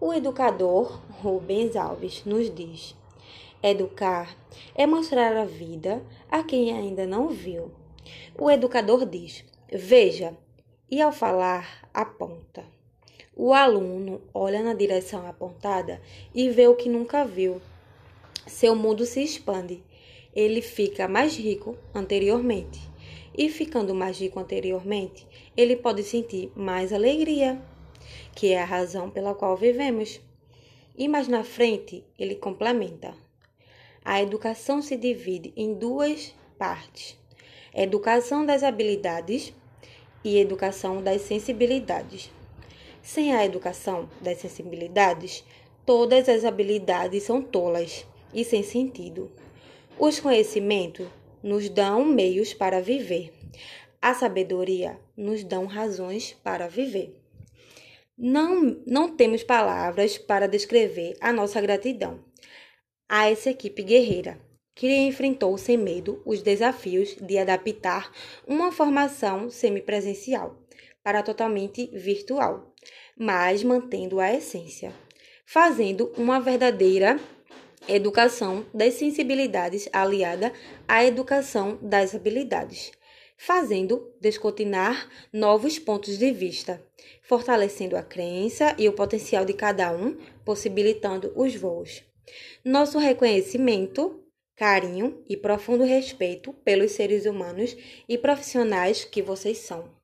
O educador Rubens Alves nos diz: Educar é mostrar a vida a quem ainda não viu. O educador diz: Veja, e ao falar, aponta. O aluno olha na direção apontada e vê o que nunca viu. Seu mundo se expande. Ele fica mais rico anteriormente. E ficando mais rico anteriormente, ele pode sentir mais alegria, que é a razão pela qual vivemos. E mais na frente, ele complementa. A educação se divide em duas partes: educação das habilidades e educação das sensibilidades. Sem a educação das sensibilidades, todas as habilidades são tolas e sem sentido. Os conhecimentos nos dão meios para viver. A sabedoria nos dão razões para viver. Não, não temos palavras para descrever a nossa gratidão a essa equipe guerreira que enfrentou sem medo os desafios de adaptar uma formação semipresencial para totalmente virtual, mas mantendo a essência, fazendo uma verdadeira educação das sensibilidades aliada à educação das habilidades, fazendo descortinar novos pontos de vista, fortalecendo a crença e o potencial de cada um, possibilitando os voos. Nosso reconhecimento, carinho e profundo respeito pelos seres humanos e profissionais que vocês são.